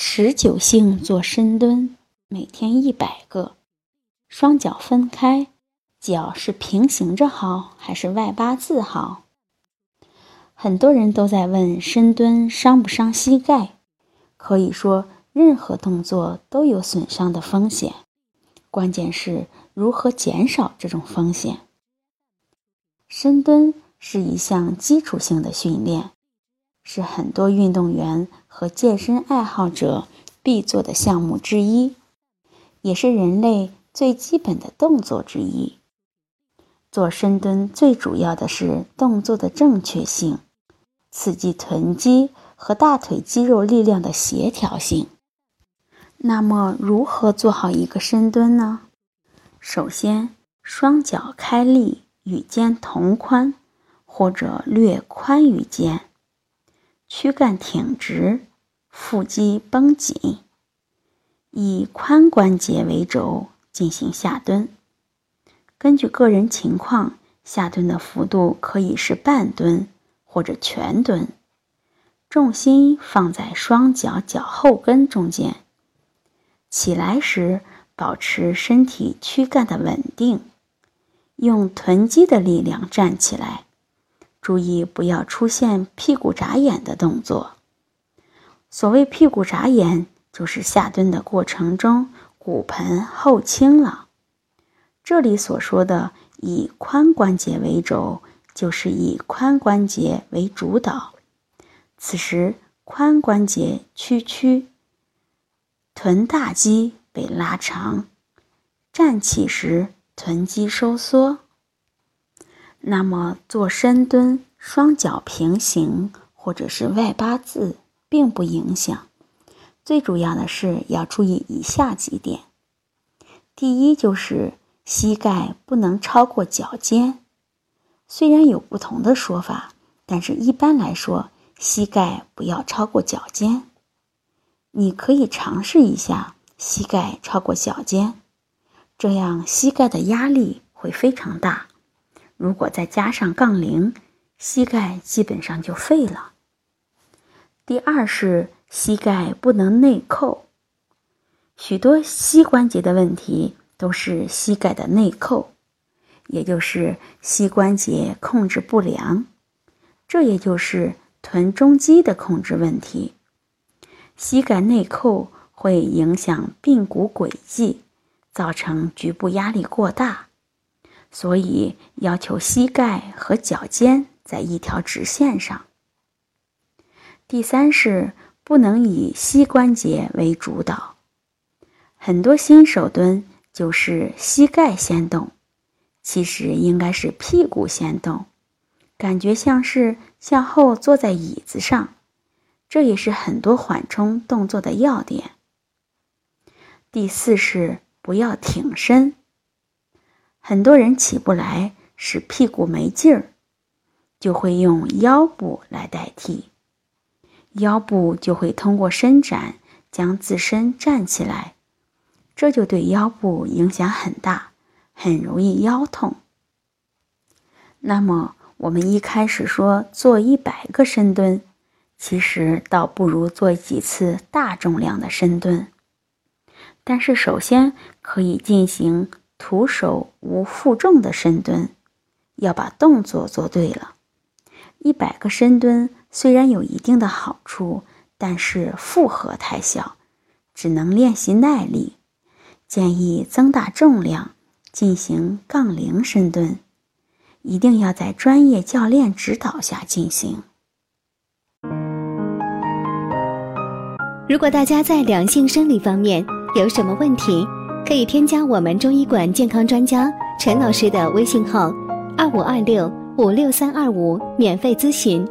持久性做深蹲，每天一百个，双脚分开，脚是平行着好还是外八字好？很多人都在问深蹲伤不伤膝盖？可以说，任何动作都有损伤的风险，关键是如何减少这种风险。深蹲是一项基础性的训练。是很多运动员和健身爱好者必做的项目之一，也是人类最基本的动作之一。做深蹲最主要的是动作的正确性，刺激臀肌和大腿肌肉力量的协调性。那么，如何做好一个深蹲呢？首先，双脚开立，与肩同宽，或者略宽于肩。躯干挺直，腹肌绷紧，以髋关节为轴进行下蹲。根据个人情况，下蹲的幅度可以是半蹲或者全蹲。重心放在双脚脚后跟中间。起来时保持身体躯干的稳定，用臀肌的力量站起来。注意不要出现屁股眨眼的动作。所谓屁股眨眼，就是下蹲的过程中骨盆后倾了。这里所说的以髋关节为轴，就是以髋关节为主导。此时髋关节屈曲，臀大肌被拉长，站起时臀肌收缩。那么做深蹲，双脚平行或者是外八字，并不影响。最主要的是要注意以下几点：第一，就是膝盖不能超过脚尖。虽然有不同的说法，但是一般来说，膝盖不要超过脚尖。你可以尝试一下，膝盖超过脚尖，这样膝盖的压力会非常大。如果再加上杠铃，膝盖基本上就废了。第二是膝盖不能内扣，许多膝关节的问题都是膝盖的内扣，也就是膝关节控制不良，这也就是臀中肌的控制问题。膝盖内扣会影响髌骨轨迹，造成局部压力过大。所以要求膝盖和脚尖在一条直线上。第三是不能以膝关节为主导，很多新手蹲就是膝盖先动，其实应该是屁股先动，感觉像是向后坐在椅子上，这也是很多缓冲动作的要点。第四是不要挺身。很多人起不来，使屁股没劲儿，就会用腰部来代替。腰部就会通过伸展将自身站起来，这就对腰部影响很大，很容易腰痛。那么我们一开始说做一百个深蹲，其实倒不如做几次大重量的深蹲。但是首先可以进行。徒手无负重的深蹲，要把动作做对了。一百个深蹲虽然有一定的好处，但是负荷太小，只能练习耐力。建议增大重量，进行杠铃深蹲，一定要在专业教练指导下进行。如果大家在两性生理方面有什么问题，可以添加我们中医馆健康专家陈老师的微信号：二五二六五六三二五，免费咨询。